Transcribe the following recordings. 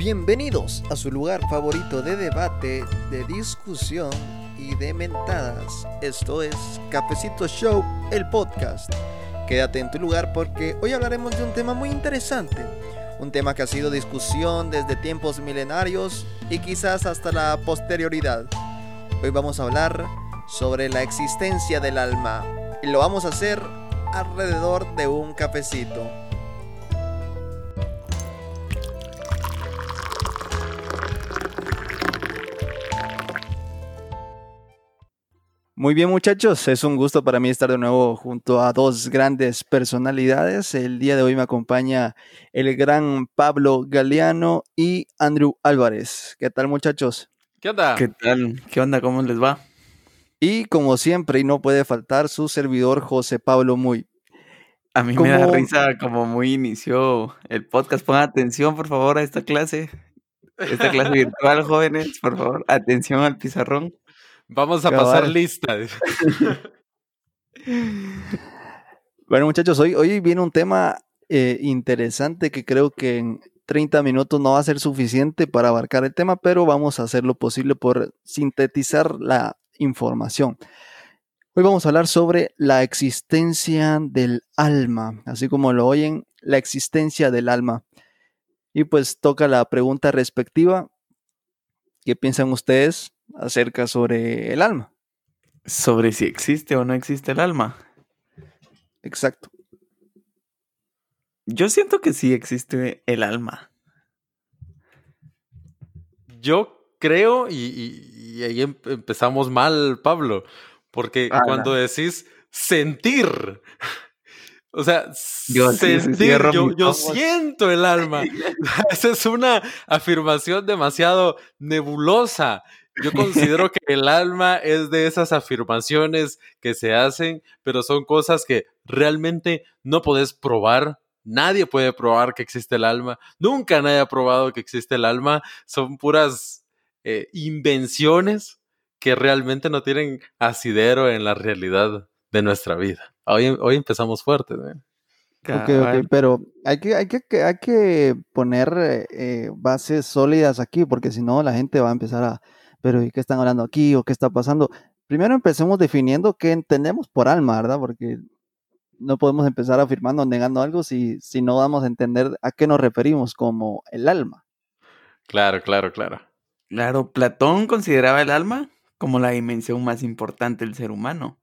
Bienvenidos a su lugar favorito de debate, de discusión y de mentadas. Esto es Cafecito Show, el podcast. Quédate en tu lugar porque hoy hablaremos de un tema muy interesante. Un tema que ha sido discusión desde tiempos milenarios y quizás hasta la posterioridad. Hoy vamos a hablar sobre la existencia del alma y lo vamos a hacer alrededor de un cafecito. Muy bien muchachos, es un gusto para mí estar de nuevo junto a dos grandes personalidades. El día de hoy me acompaña el gran Pablo Galeano y Andrew Álvarez. ¿Qué tal muchachos? ¿Qué onda? ¿Qué tal? ¿Qué onda? ¿Cómo les va? Y como siempre, y no puede faltar, su servidor José Pablo Muy. A mí me da risa como muy inició el podcast. Pongan atención, por favor, a esta clase. Esta clase virtual, jóvenes, por favor, atención al pizarrón. Vamos a pasar lista. bueno, muchachos, hoy, hoy viene un tema eh, interesante que creo que en 30 minutos no va a ser suficiente para abarcar el tema, pero vamos a hacer lo posible por sintetizar la información. Hoy vamos a hablar sobre la existencia del alma, así como lo oyen, la existencia del alma. Y pues toca la pregunta respectiva, ¿qué piensan ustedes acerca sobre el alma. Sobre si existe o no existe el alma. Exacto. Yo siento que sí existe el alma. Yo creo, y, ahí em, empezamos mal, Pablo, porque cuando decís sentir, o sea, sentir, yo, yo siento el alma. Esa es una afirmación demasiado nebulosa. Yo considero que el alma es de esas afirmaciones que se hacen, pero son cosas que realmente no puedes probar. Nadie puede probar que existe el alma. Nunca nadie ha probado que existe el alma. Son puras eh, invenciones que realmente no tienen asidero en la realidad de nuestra vida. Hoy, hoy empezamos fuerte. ¿eh? pero hay que, hay que, hay que poner eh, bases sólidas aquí, porque si no la gente va a empezar a, pero ¿y qué están hablando aquí o qué está pasando? Primero empecemos definiendo qué entendemos por alma, ¿verdad? Porque no podemos empezar afirmando, negando algo si, si no vamos a entender a qué nos referimos como el alma. Claro, claro, claro. Claro, Platón consideraba el alma como la dimensión más importante del ser humano.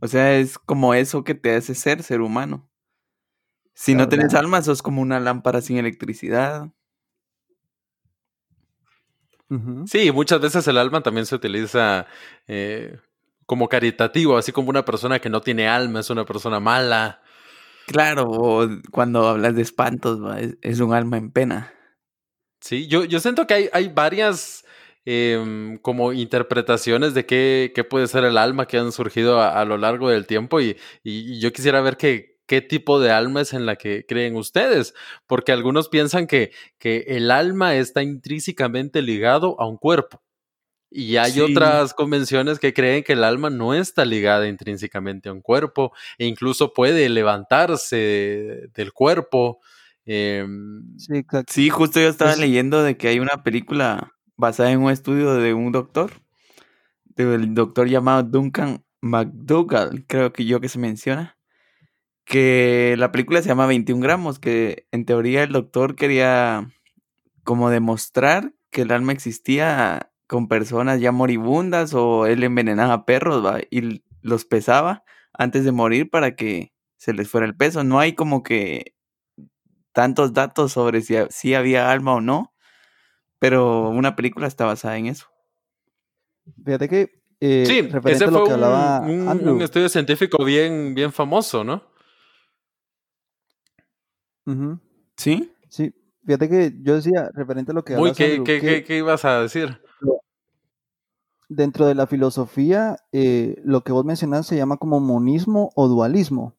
O sea, es como eso que te hace ser ser humano. Si no tienes alma, sos como una lámpara sin electricidad. Sí, muchas veces el alma también se utiliza eh, como caritativo, así como una persona que no tiene alma es una persona mala. Claro, o cuando hablas de espantos, es, un alma en pena. Sí, yo, yo siento que hay, hay varias em, como interpretaciones de qué, qué, puede ser el alma que han surgido a, lo largo del tiempo y, y yo quisiera ver qué, qué tipo de alma es en la que creen ustedes, porque algunos piensan que, que el alma está intrínsecamente ligado a un cuerpo. Y hay otras convenciones que creen que el alma no está ligada intrínsecamente a un cuerpo e incluso puede levantarse del cuerpo. Em, sí, justo yo estaba leyendo de que hay una película basada en un estudio de un doctor, del doctor llamado Duncan McDougall, creo que yo que se menciona, que la película se llama 21 gramos, que en teoría el doctor quería como demostrar que el alma existía con personas ya moribundas o él envenenaba perros y los pesaba antes de morir para que se les fuera el peso. No hay como que tantos datos sobre si, si había alma o no, pero una película está basada en eso. Fíjate que eh, sí, ese fue un, un, estudio científico bien, bien famoso, ¿no? ¿Sí? Sí. Fíjate que yo decía, referente a lo que... Uy, ¿qué, qué, ibas a decir? Dentro de la filosofía, eh, lo que vos mencionás se llama como monismo o dualismo.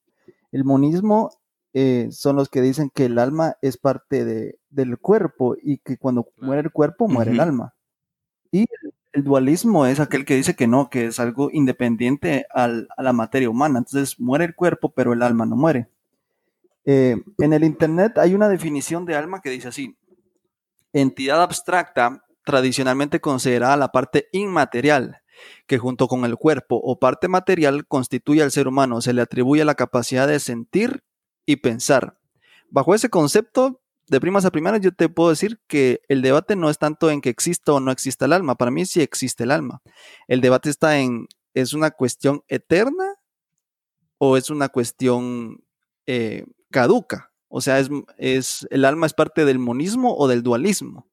El monismo eh, son los que dicen que el alma es parte de, del cuerpo y que cuando muere el cuerpo muere el alma. Y el dualismo es aquel que dice que no, que es algo independiente a la materia humana. Entonces muere el cuerpo, pero el alma no muere. Eh, en el Internet hay una definición de alma que dice así, entidad abstracta tradicionalmente considerada la parte inmaterial, que junto con el cuerpo o parte material constituye al ser humano. Se le atribuye la capacidad de sentir y pensar. Bajo ese concepto, de primas a primeras, yo te puedo decir que el debate no es tanto en que exista o no exista el alma. Para mí sí existe el alma. El debate está en, ¿es una cuestión eterna o es una cuestión eh, caduca? O sea, es, es, ¿el alma es parte del monismo o del dualismo?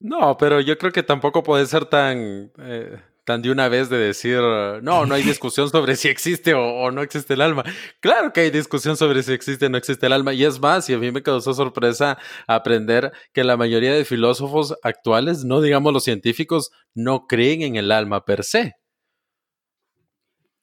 No, pero yo creo que tampoco puede ser tan, eh, tan de una vez de decir, no, no hay discusión sobre si existe o, no existe el alma. Claro que hay discusión sobre si existe o no existe el alma. Y es más, y a mí me causó sorpresa aprender que la mayoría de filósofos actuales, no digamos los científicos, no creen en el alma per se.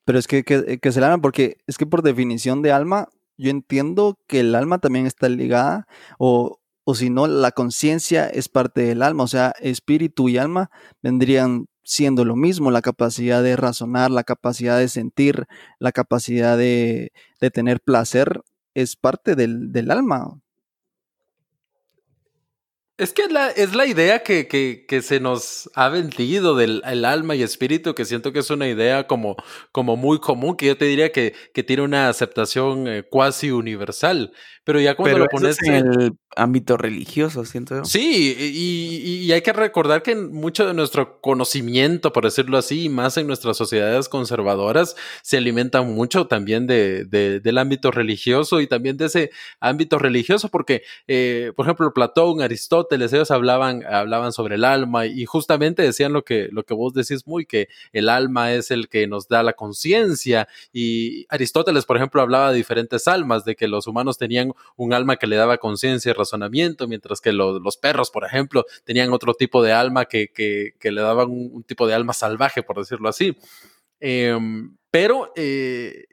Pero es que, que, que es el alma, porque es que por definición de alma, yo entiendo que el alma también está ligada o o si no, la conciencia es parte del alma, o sea, espíritu y alma vendrían siendo lo mismo, la capacidad de razonar, la capacidad de sentir, la capacidad de, tener placer, es parte del, del alma. Es que la, es la idea que, que, que, se nos ha vendido del alma y espíritu, que siento que es una idea como, como muy común, que yo te diría que, que tiene una aceptación eh, cuasi universal. Pero ya cuando lo pones en el ámbito religioso, siento yo. Sí, y, hay que recordar que mucho de nuestro conocimiento, por decirlo así, más en nuestras sociedades conservadoras, se alimenta mucho también de, del ámbito religioso y también de ese ámbito religioso, porque, eh, por ejemplo, Platón, Aristóteles, ellos hablaban, hablaban sobre el alma y justamente decían lo que, lo que vos decís muy, que el alma es el que nos da la conciencia y Aristóteles, por ejemplo, hablaba de diferentes almas, de que los humanos tenían un alma que le daba conciencia y razonamiento, mientras que los perros, por ejemplo, tenían otro tipo de alma que, le daban un, tipo de alma salvaje, por decirlo así. Em, pero, eh,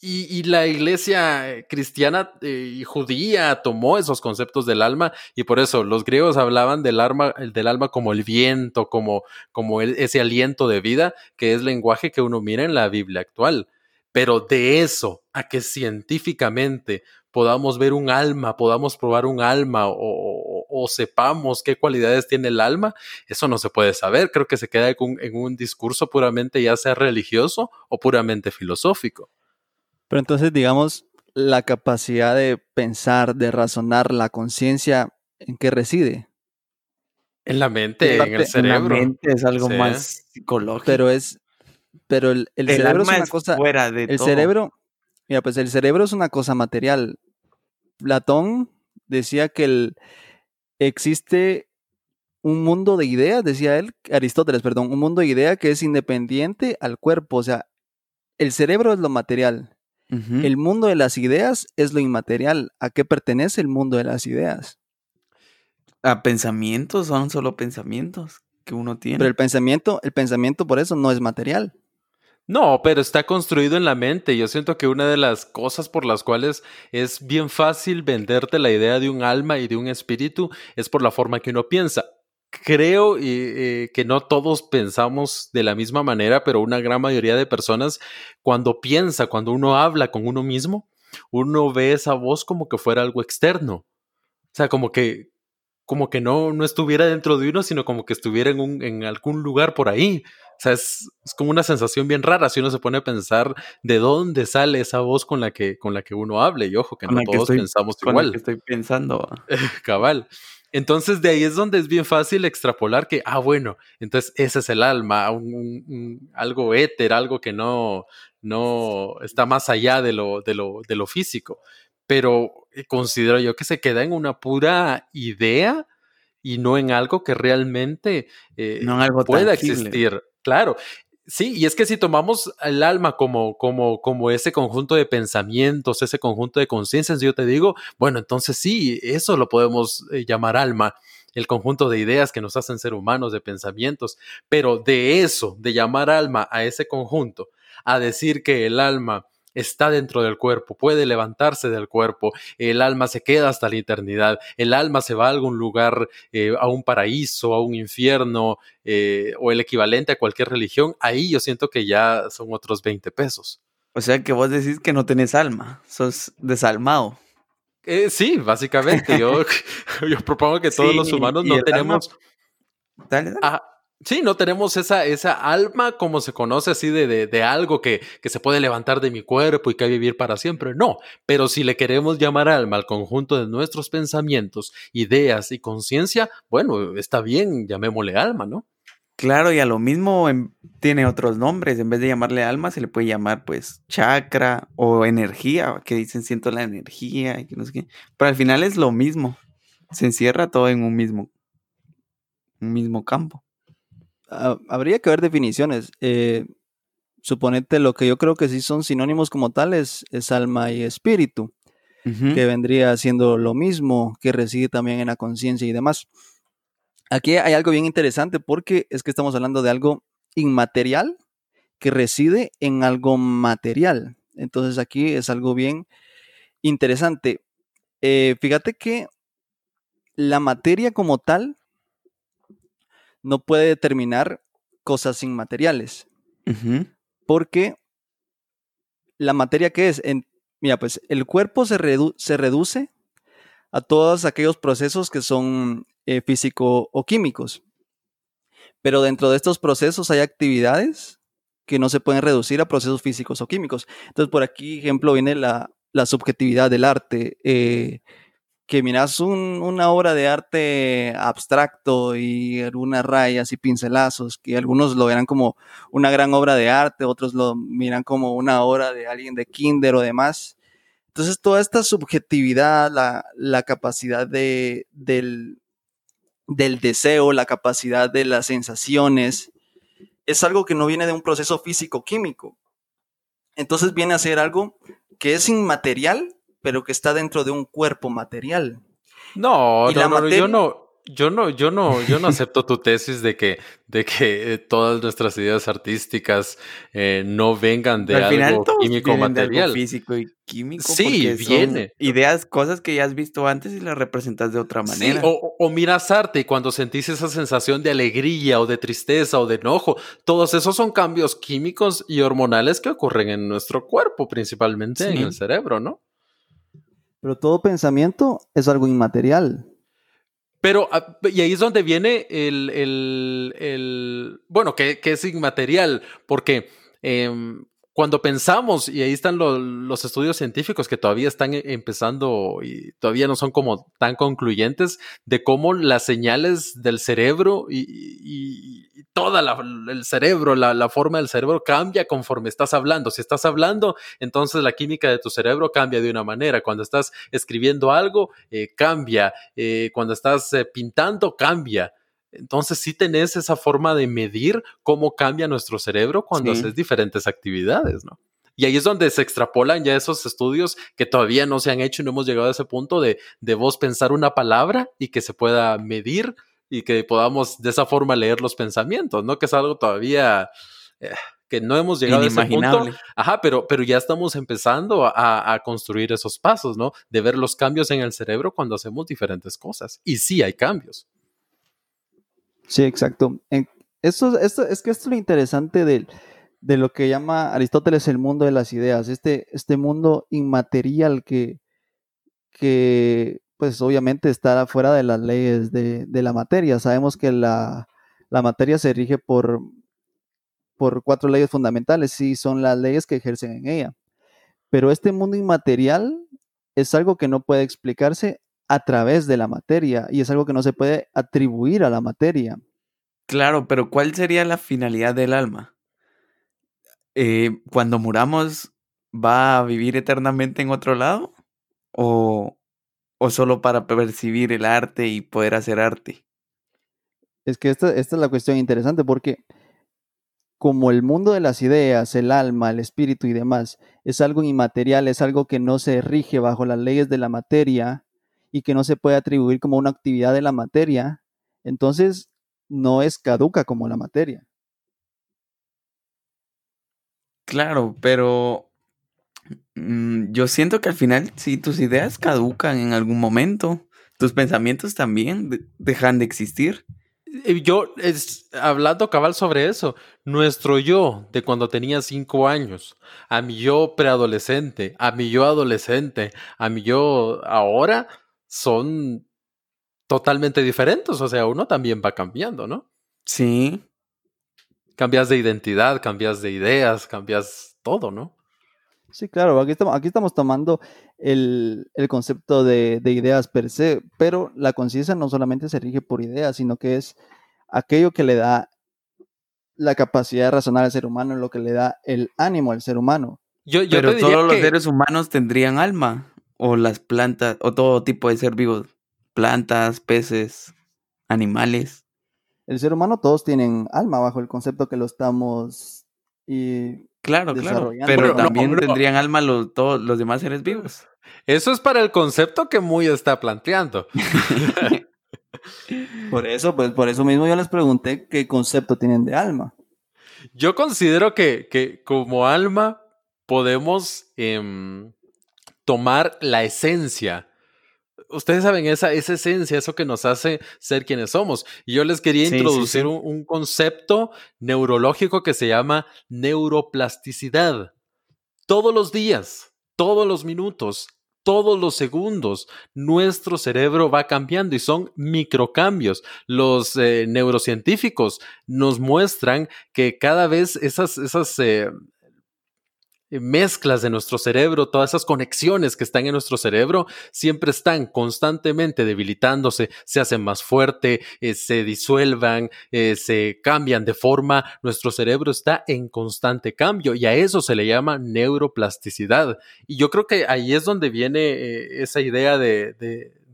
y, la iglesia cristiana eh, y judía tomó esos conceptos del alma y por eso los griegos hablaban del alma, del alma como el viento, como, como ese aliento de vida, que es lenguaje que uno mira en la Biblia actual. Pero de eso a que científicamente podamos ver un alma, podamos probar un alma o, sepamos qué cualidades tiene el alma, eso no se puede saber. Creo que se queda en un, discurso puramente ya sea religioso o puramente filosófico. Pero entonces, digamos, la capacidad de pensar, de razonar, la conciencia, ¿en qué reside? En la mente, en el cerebro. la mente es algo más psicológico. Pero es, pero el, cerebro es una cosa. Fuera de el cerebro, mira, pues el cerebro es una cosa material. Platón decía que el, existe un mundo de ideas, decía él, Aristóteles, perdón, un mundo de ideas que es independiente al cuerpo, o sea, el cerebro es lo material, el mundo de las ideas es lo inmaterial. ¿A qué pertenece el mundo de las ideas? A pensamientos, son solo pensamientos que uno tiene. Pero el pensamiento, el pensamiento por eso no es material. No, pero está construido en la mente. Yo siento que una de las cosas por las cuales es bien fácil venderte la idea de un alma y de un espíritu es por la forma que uno piensa. Creo eh, que no todos pensamos de la misma manera, pero una gran mayoría de personas cuando piensa, cuando uno habla con uno mismo, uno ve esa voz como que fuera algo externo. O sea, como que, como que no, no estuviera dentro de uno, sino como que estuviera en, un, en algún lugar por ahí. O sea, es, como una sensación bien rara si uno se pone a pensar de dónde sale esa voz con la que, con la que uno hable. Y ojo, que no todos pensamos igual. que estoy pensando. Cabal. Entonces de ahí es donde es bien fácil extrapolar que, ah, bueno, entonces ese es el alma, algo éter, algo que no, no está más allá de lo, de lo, de lo físico. Pero eh, considero yo que se queda en una pura idea y no en algo que realmente eh, pueda existir. Claro. Sí, y es que si tomamos el alma como, como, como ese conjunto de pensamientos, ese conjunto de conciencias, yo te digo, bueno, entonces sí, eso lo podemos eh, llamar alma, el conjunto de ideas que nos hacen ser humanos, de pensamientos, pero de eso, de llamar alma a ese conjunto, a decir que el alma está dentro del cuerpo, puede levantarse del cuerpo, el alma se queda hasta la eternidad, el alma se va a algún lugar, eh, a un paraíso, a un infierno, eh, o el equivalente a cualquier religión, ahí yo siento que ya son otros 20 pesos. O sea que vos decís que no tenés alma, sos desalmado. Eh, sí, básicamente. Yo, yo propongo que todos los humanos no tenemos. Ah, sí, no tenemos esa, esa alma como se conoce así de, de, de algo que, que, se puede levantar de mi cuerpo y que vivir para siempre. No, pero si le queremos llamar alma al conjunto de nuestros pensamientos, ideas y conciencia, bueno, está bien, llamémosle alma, ¿no? Claro, y a lo mismo tiene otros nombres. En vez de llamarle alma, se le puede llamar pues chakra o energía, que dicen siento la energía y que no sé qué. Pero al final es lo mismo. Se encierra todo en un mismo, un mismo campo. Habría que ver definiciones. Eh, suponete lo que yo creo que sí son sinónimos como tales es alma y espíritu, que vendría siendo lo mismo, que reside también en la conciencia y demás. Aquí hay algo bien interesante porque es que estamos hablando de algo inmaterial que reside en algo material. Entonces aquí es algo bien interesante. Eh, fíjate que la materia como tal no puede determinar cosas inmateriales. Porque la materia que es, en, mira, pues el cuerpo se, se reduce a todos aquellos procesos que son eh, físico o químicos. Pero dentro de estos procesos hay actividades que no se pueden reducir a procesos físicos o químicos. Entonces, por aquí, ejemplo, viene la, subjetividad del arte. Eh, que miras una obra de arte abstracto y algunas rayas y pincelazos, que algunos lo verán como una gran obra de arte, otros lo miran como una obra de alguien de kinder o demás. Entonces, toda esta subjetividad, la, capacidad de, del, del deseo, la capacidad de las sensaciones, es algo que no viene de un proceso físico-químico. Entonces viene a ser algo que es inmaterial, pero que está dentro de un cuerpo material. No, no, yo no, yo no, yo no, yo no acepto tu tesis de que, de que eh, todas nuestras ideas artísticas eh, no vengan de algo químico material. físico y químico. Sí, viene. Ideas, cosas que ya has visto antes y las representas de otra manera. Sí, o, miras arte y cuando sentís esa sensación de alegría o de tristeza o de enojo, todos esos son cambios químicos y hormonales que ocurren en nuestro cuerpo, principalmente en el cerebro, ¿no? Pero todo pensamiento es algo inmaterial. Pero, ah, y ahí es donde viene el, el, el bueno, que, que, es inmaterial, porque em, cuando pensamos, y ahí están los estudios científicos que todavía están e, empezando y todavía no son como tan concluyentes, de cómo las señales del cerebro y, y, toda el cerebro, la, la, forma del cerebro cambia conforme estás hablando. Si estás hablando, entonces la química de tu cerebro cambia de una manera. Cuando estás escribiendo algo, eh, cambia. Eh, cuando estás eh, pintando, cambia. Entonces sí tenés esa forma de medir cómo cambia nuestro cerebro cuando haces diferentes actividades, ¿no? Y ahí es donde se extrapolan ya esos estudios que todavía no se han hecho y no hemos llegado a ese punto de, de vos pensar una palabra y que se pueda medir y que podamos de esa forma leer los pensamientos, ¿no? Que es algo todavía eh, que no hemos llegado a ese punto. Ajá, pero, pero ya estamos empezando a, a, construir esos pasos, ¿no? De ver los cambios en el cerebro cuando hacemos diferentes cosas. Y sí hay cambios. Sí, exacto. esto, es que esto es lo interesante de, de, lo que llama Aristóteles el mundo de las ideas, este, este mundo inmaterial que, que, pues obviamente está fuera de las leyes de, de la materia. Sabemos que la, la, materia se rige por, por cuatro leyes fundamentales y son las leyes que ejercen en ella. Pero este mundo inmaterial es algo que no puede explicarse a través de la materia y es algo que no se puede atribuir a la materia. Claro, pero ¿cuál sería la finalidad del alma? Eh, cuando muramos, ¿va a vivir eternamente en otro lado? ¿O, ¿O solo para percibir el arte y poder hacer arte? Es que esta, esta es la cuestión interesante porque como el mundo de las ideas, el alma, el espíritu y demás es algo inmaterial, es algo que no se rige bajo las leyes de la materia, y que no se puede atribuir como una actividad de la materia, entonces no es caduca como la materia. Claro, pero mm, yo siento que al final si tus ideas caducan en algún momento, tus pensamientos también dejan de existir. Yo, es, hablando cabal sobre eso, nuestro yo de cuando tenía cinco años, a mi yo preadolescente, a mi yo adolescente, a mi yo ahora, son totalmente diferentes. O sea, uno también va cambiando, ¿no? Sí. Cambias de identidad, cambias de ideas, cambias todo, ¿no? Sí, claro, aquí estamos, aquí estamos tomando el, concepto de, ideas per se, pero la conciencia no solamente se rige por ideas, sino que es aquello que le da la capacidad de razonar al ser humano, lo que le da el ánimo al ser humano. Yo, pero todos los seres humanos tendrían alma, o las plantas, o todo tipo de ser vivos, plantas, peces, animales. El ser humano todos tienen alma bajo el concepto que lo estamos y Claro, claro. Pero, también tendrían alma los, todos los demás seres vivos. Eso es para el concepto que Muy está planteando. por eso, pues por eso mismo yo les pregunté qué concepto tienen de alma. Yo considero que, que como alma podemos em, tomar la esencia ustedes saben esa, esa esencia, eso que nos hace ser quienes somos. Y yo les quería introducir Un, concepto neurológico que se llama neuroplasticidad. Todos los días, todos los minutos, todos los segundos, nuestro cerebro va cambiando y son microcambios. Los eh, neurocientíficos nos muestran que cada vez esas, esas eh, eh, mezclas de nuestro cerebro, todas esas conexiones que están en nuestro cerebro, siempre están constantemente debilitándose, se hacen más fuerte, eh, se disuelvan, eh, se cambian de forma. Nuestro cerebro está en constante cambio y a eso se le llama neuroplasticidad. Y yo creo que ahí es donde viene esa idea de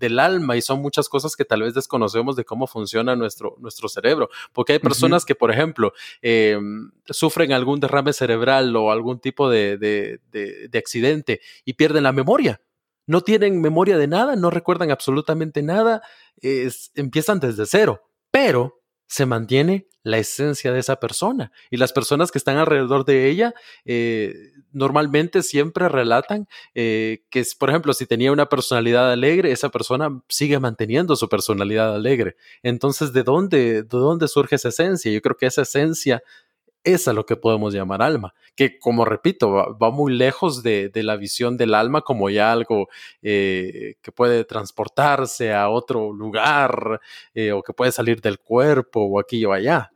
del alma y son muchas cosas que tal vez desconocemos de cómo funciona nuestro, nuestro cerebro. Porque hay personas que, por ejemplo, eh, sufren algún derrame cerebral o algún tipo de, de, accidente y pierden la memoria. No tienen memoria de nada, no recuerdan absolutamente nada, empiezan desde cero. Pero se mantiene la esencia de esa persona. Y las personas que están alrededor de ella eh, normalmente siempre relatan eh, que, por ejemplo, si tenía una personalidad alegre, esa persona sigue manteniendo su personalidad alegre. Entonces, ¿de dónde, de dónde surge esa esencia? Yo creo que esa esencia es a lo que podemos llamar alma, que como repito, va, muy lejos de, la visión del alma como ya algo eh, que puede transportarse a otro lugar eh, o que puede salir del cuerpo o aquí o allá.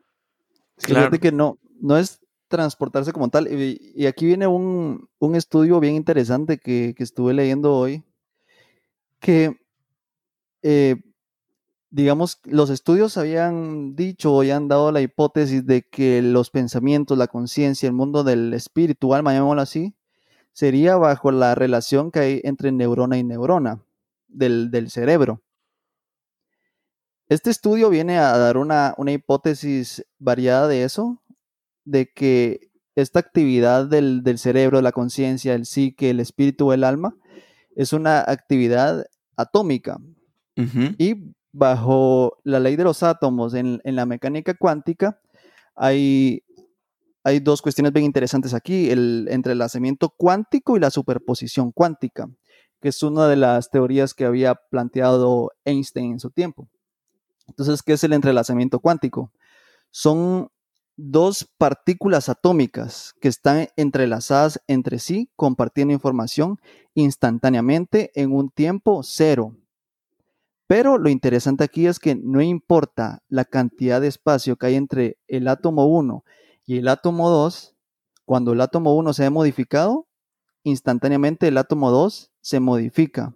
Fíjate que no, no es transportarse como tal. Y, aquí viene un, estudio bien interesante que, estuve leyendo hoy, que eh, digamos, los estudios habían dicho o han dado la hipótesis de que los pensamientos, la conciencia, el mundo del espíritu, alma, llamémoslo así, sería bajo la relación que hay entre neurona y neurona del, cerebro. Este estudio viene a dar una, una, hipótesis variada de eso, de que esta actividad del, cerebro, la conciencia, el psique, el espíritu, el alma, es una actividad atómica. Y bajo la ley de los átomos en, la mecánica cuántica, hay, hay, dos cuestiones bien interesantes aquí, el entrelazamiento cuántico y la superposición cuántica, que es una de las teorías que había planteado Einstein en su tiempo. Entonces, ¿qué es el entrelazamiento cuántico? Son dos partículas atómicas que están entrelazadas entre sí, compartiendo información instantáneamente en un tiempo cero. Pero lo interesante aquí es que no importa la cantidad de espacio que hay entre el átomo 1 y el átomo 2, cuando el átomo 1 se ha modificado, instantáneamente el átomo 2 se modifica,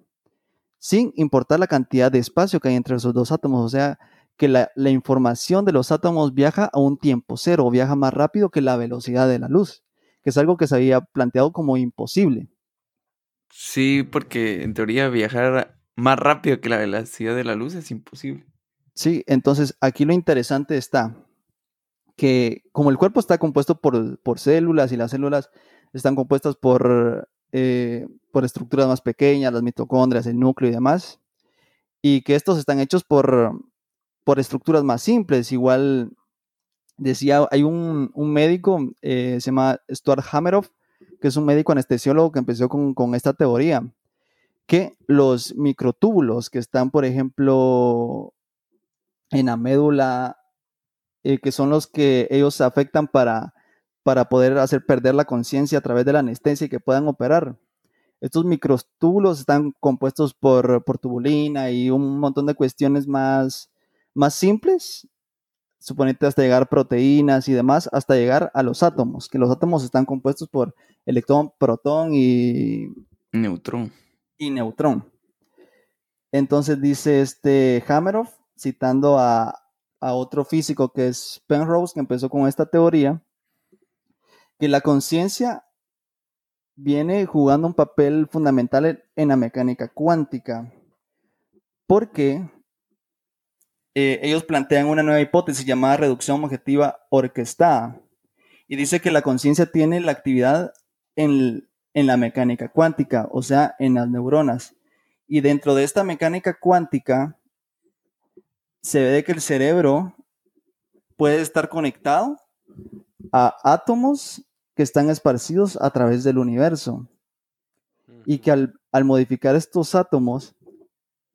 sin importar la cantidad de espacio que hay entre esos dos átomos. O sea, que la, información de los átomos viaja a un tiempo cero, viaja más rápido que la velocidad de la luz, que es algo que se había planteado como imposible. Sí, porque en teoría viajar más rápido que la velocidad de la luz es imposible. Sí, entonces aquí lo interesante está que como el cuerpo está compuesto por, células y las células están compuestas por, eh, por estructuras más pequeñas, las mitocondrias, el núcleo y demás, y que estos están hechos por, por estructuras más simples. Igual decía, hay un, médico, eh, se llama Stuart Hameroff, que es un médico anestesiólogo que empezó con, con esta teoría que los microtúbulos que están, por ejemplo, en la médula eh, que son los que ellos afectan para, para poder hacer perder la conciencia a través de la anestesia y que puedan operar. Estos microtúbulos están compuestos por, por tubulina y un montón de cuestiones más, más simples, suponete hasta llegar proteínas y demás, hasta llegar a los átomos, que los átomos están compuestos por electrón, protón y... Neutrón. Y neutrón. Entonces dice este Hameroff, citando a, otro físico que es Penrose, que empezó con esta teoría, que la conciencia viene jugando un papel fundamental en la mecánica cuántica, porque eh, ellos plantean una nueva hipótesis llamada reducción objetiva orquestada, y dice que la conciencia tiene la actividad en, en la mecánica cuántica, o sea, en las neuronas. Y dentro de esta mecánica cuántica, se ve que el cerebro puede estar conectado a átomos que están esparcidos a través del universo. Y que al, modificar estos átomos,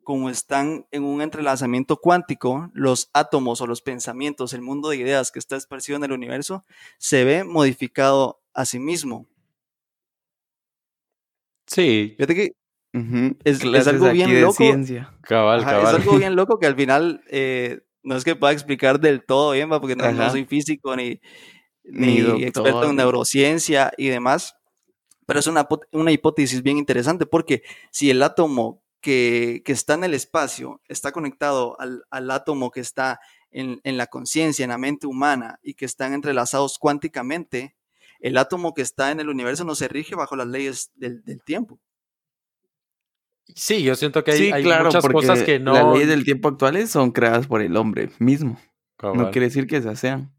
como están en un entrelazamiento cuántico, los átomos o los pensamientos, el mundo de ideas que está esparcido en el universo, se ve modificado a sí mismo. Sí. Fíjate que es, algo bien loco. Cabal, cabal. Es algo bien loco que al final eh, no es que pueda explicar del todo bien, porque no, soy físico ni, ni, experto en neurociencia y demás. Pero es una, una hipótesis bien interesante porque si el átomo que, que está en el espacio está conectado al, al átomo que está en, en la conciencia, en la mente humana y que están entrelazados cuánticamente, el átomo que está en el universo no se rige bajo las leyes del, del tiempo. Sí, yo siento que hay, muchas cosas que no. Las leyes del tiempo actuales son creadas por el hombre mismo. No quiere decir que esas sean.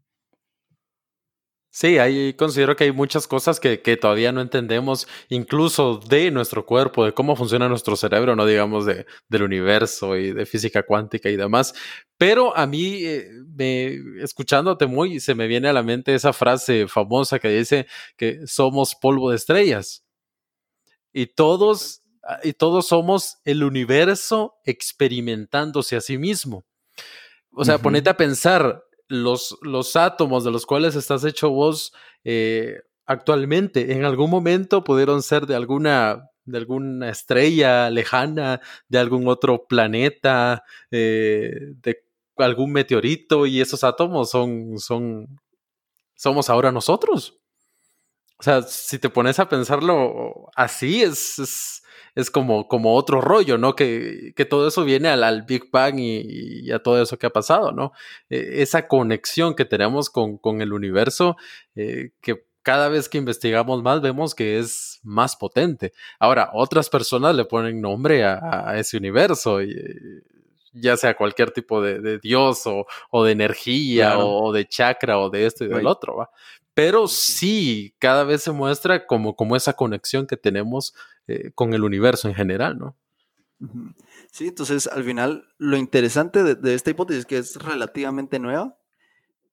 Sí, ahí considero que hay muchas cosas que, que, todavía no entendemos, incluso de nuestro cuerpo, de cómo funciona nuestro cerebro, no digamos de, del universo y de física cuántica y demás. Pero a mí, eh, me, escuchándote muy, se me viene a la mente esa frase famosa que dice que somos polvo de estrellas. Y todos Ah, y todos somos el universo experimentándose a sí mismo. O sea, ponete a pensar los, los átomos de los cuales estás hecho vos eh, actualmente, en algún momento pudieron ser de alguna de alguna estrella lejana, de algún otro planeta, eh, de algún meteorito, y esos átomos son, son, somos ahora nosotros. O sea, si te pones a pensarlo así, es es como, como otro rollo, ¿no? Que, que todo eso viene al, Big Bang y, a todo eso que ha pasado, ¿no? E, esa conexión que tenemos con, con el universo, eh, que cada vez que investigamos más vemos que es más potente. Ahora, otras personas le ponen nombre a, ese universo. Y, ya sea cualquier tipo de, dios o, de energía o, de chakra o de esto y del otro, ¿va? Pero sí, cada vez se muestra como, como esa conexión que tenemos eh, con el universo en general, ¿no? Sí, entonces al final lo interesante de, esta hipótesis, que es relativamente nueva,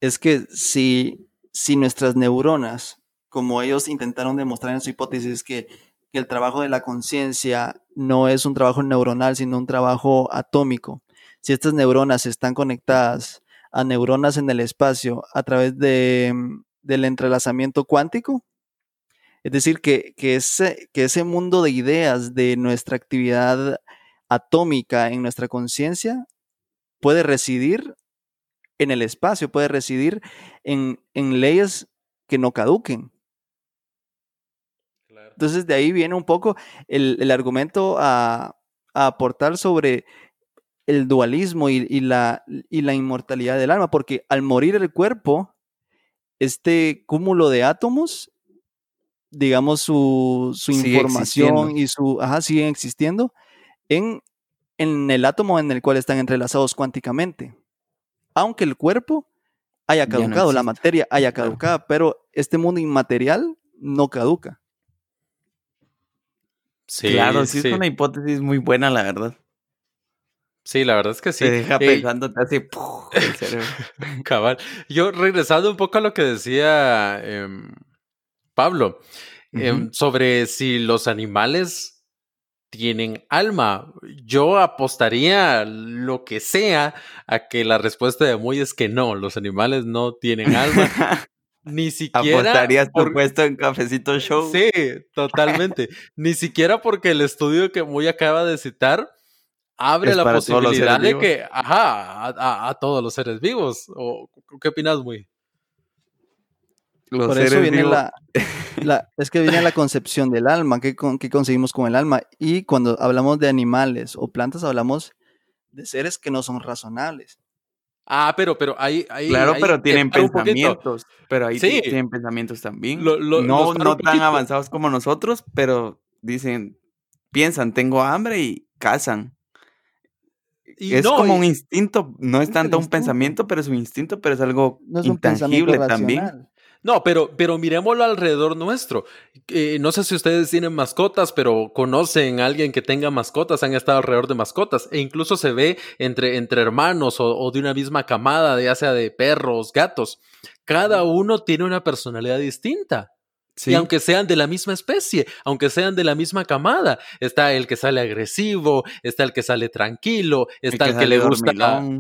es que si, si nuestras neuronas, como ellos intentaron demostrar en su hipótesis, que, que el trabajo de la conciencia no es un trabajo neuronal, sino un trabajo atómico, si estas neuronas están conectadas a neuronas en el espacio a través de, del entrelazamiento cuántico, es decir, que, ese, que ese mundo de ideas de nuestra actividad atómica en nuestra conciencia puede residir en el espacio, puede residir en, leyes que no caduquen. Entonces de ahí viene un poco el, argumento a, aportar sobre el dualismo y, la, y la inmortalidad del alma, porque al morir el cuerpo, este cúmulo de átomos digamos, su, información y su, ajá, siguen existiendo en, en el átomo en el cual están entrelazados cuánticamente. Aunque el cuerpo haya caducado, la materia haya caducado, pero este mundo inmaterial no caduca. Sí, claro, sí, es una hipótesis muy buena, la verdad. Sí, la verdad es que sí. Te deja pensando, te hace el cerebro. Cabal. Yo regresando un poco a lo que decía em, Pablo, em, sobre si los animales tienen alma. Yo apostaría lo que sea a que la respuesta de Muy es que no, los animales no tienen alma. Ni siquiera. ¿Apostarías tu puesto en Cafecito Show? Sí, totalmente. Ni siquiera porque el estudio que Muy acaba de citar abre la posibilidad de que, ajá, a, todos los seres vivos. ¿O qué opinas, Muy? Por eso viene la, es que viene la concepción del alma, ¿qué, conseguimos con el alma? Y cuando hablamos de animales o plantas, hablamos de seres que no son razonables. Ah, pero, pero ahí, Claro, pero tienen pensamientos. Pero ahí sí. tienen pensamientos también. no, no tan avanzados como nosotros, pero dicen, piensan, tengo hambre y cazan. Y es como un instinto, no es tanto un pensamiento, pero es un instinto, pero es algo intangible también. No, pero, pero miremoslo alrededor nuestro. Eh, no sé si ustedes tienen mascotas, pero conocen a alguien que tenga mascotas, han estado alrededor de mascotas, e incluso se ve entre, entre hermanos o, o de una misma camada, ya sea de perros, gatos. Cada uno tiene una personalidad distinta. Y aunque sean de la misma especie, aunque sean de la misma camada, está el que sale agresivo, está el que sale tranquilo, está el que, le gusta,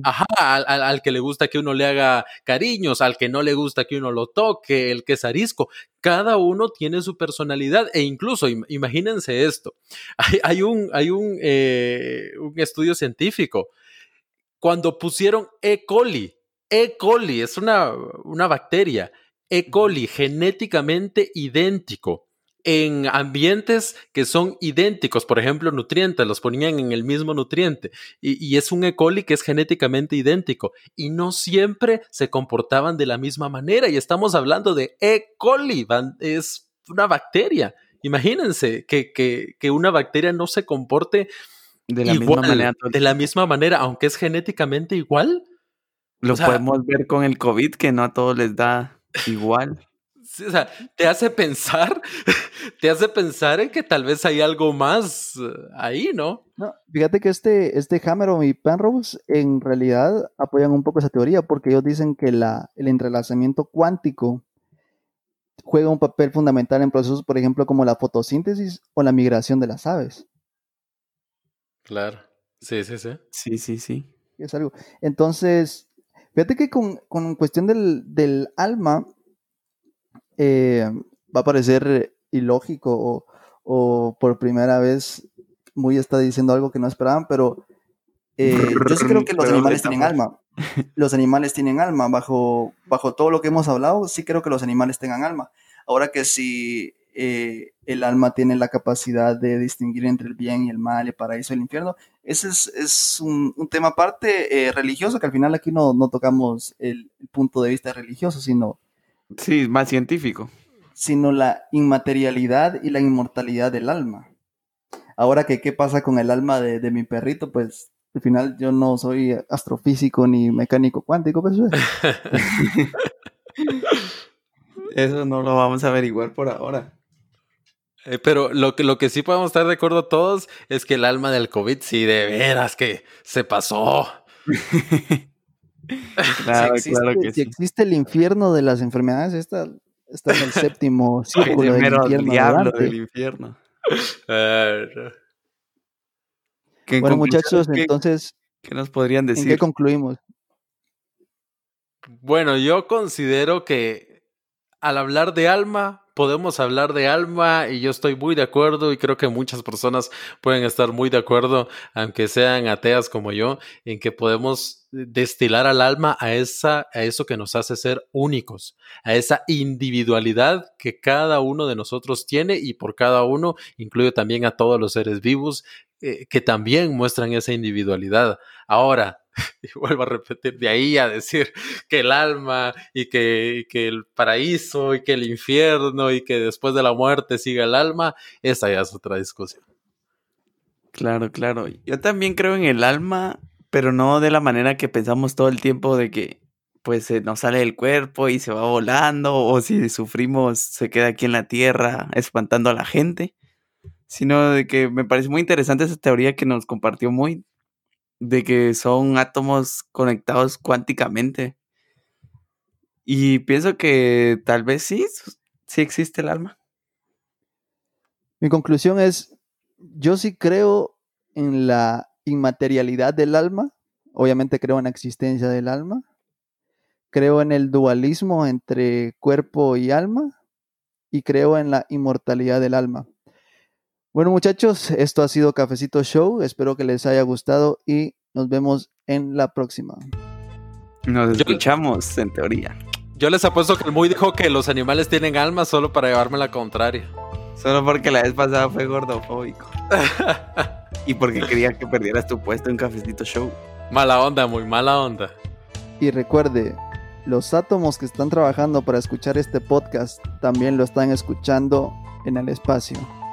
ajá, al, que le gusta que uno le haga cariños, al que no le gusta que uno lo toque, el que es arisco. Cada uno tiene su personalidad e incluso, imagínense esto, hay, un, hay un, eh, un estudio científico. Cuando pusieron E. coli, E. coli es una, una bacteria E. coli genéticamente idéntico en ambientes que son idénticos, por ejemplo, nutrientes, los ponían en el mismo nutriente, y, es un E. coli que es genéticamente idéntico, y no siempre se comportaban de la misma manera, y estamos hablando de E. coli, es una bacteria. Imagínense que, que, una bacteria no se comporte de la misma manera. De la misma manera, aunque es genéticamente igual. Lo podemos ver con el COVID, que no a todos les da Igual. o sea, te hace pensar, te hace pensar en que tal vez hay algo más eh, ahí, ¿no? No, fíjate que este, este Hammer y Penrose en realidad apoyan un poco esa teoría porque ellos dicen que la, el entrelazamiento cuántico juega un papel fundamental en procesos, por ejemplo, como la fotosíntesis o la migración de las aves. Claro, sí, sí, sí. Sí, sí, sí. Es algo. Entonces, Fíjate que con, cuestión del, alma eh, va a parecer ilógico o, por primera vez muy está diciendo algo que no esperaban, pero eh, yo sí creo que los animales tienen alma. Los animales tienen alma. Bajo, bajo todo lo que hemos hablado, sí creo que los animales tengan alma. Ahora que si eh, el alma tiene la capacidad de distinguir entre el bien y el mal, el paraíso y el infierno. Ese es, un, tema aparte eh, religioso, que al final aquí no, tocamos el, punto de vista religioso, sino... Sí, más científico. Sino la inmaterialidad y la inmortalidad del alma. Ahora que qué pasa con el alma de, mi perrito, pues al final yo no soy astrofísico ni mecánico cuántico, pues... Eso no lo vamos a averiguar por ahora. Eh, pero lo que, lo que sí podemos estar de acuerdo todos es que el alma del COVID sí de veras que se pasó. claro, si existe, claro que si existe el infierno de las enfermedades, esta está en el séptimo círculo del infierno. diablo del infierno. bueno, muchachos, entonces, ¿qué nos podrían decir? ¿En qué concluimos? Bueno, yo considero que al hablar de alma, podemos hablar de alma y yo estoy muy de acuerdo y creo que muchas personas pueden estar muy de acuerdo, aunque sean ateas como yo, en que podemos destilar al alma a esa a eso que nos hace ser únicos, a esa individualidad que cada uno de nosotros tiene y por cada uno incluye también a todos los seres vivos eh, que también muestran esa individualidad. Ahora, y vuelvo a repetir, de ahí a decir que el alma y que, el paraíso y que el infierno y que después de la muerte siga el alma, esa ya es otra discusión. Claro, claro. Yo también creo en el alma, pero no de la manera que pensamos todo el tiempo de que pues se nos sale del cuerpo y se va volando, o si sufrimos se queda aquí en la tierra espantando a la gente, sino de que me parece muy interesante esa teoría que nos compartió muy, de que son átomos conectados cuánticamente. Y pienso que tal vez sí, sí existe el alma. Mi conclusión es, yo sí creo en la inmaterialidad del alma, obviamente creo en la existencia del alma, creo en el dualismo entre cuerpo y alma y creo en la inmortalidad del alma. Bueno muchachos, esto ha sido Cafecito Show, espero que les haya gustado y nos vemos en la próxima. Nos escuchamos en teoría. Yo les apuesto que el Muy dijo que los animales tienen alma solo para llevarme la contraria. Solo porque la vez pasada fue gordofóbico. y porque quería que perdieras tu puesto en Cafecito Show. Mala onda, muy mala onda. Y recuerde, los átomos que están trabajando para escuchar este podcast también lo están escuchando en el espacio.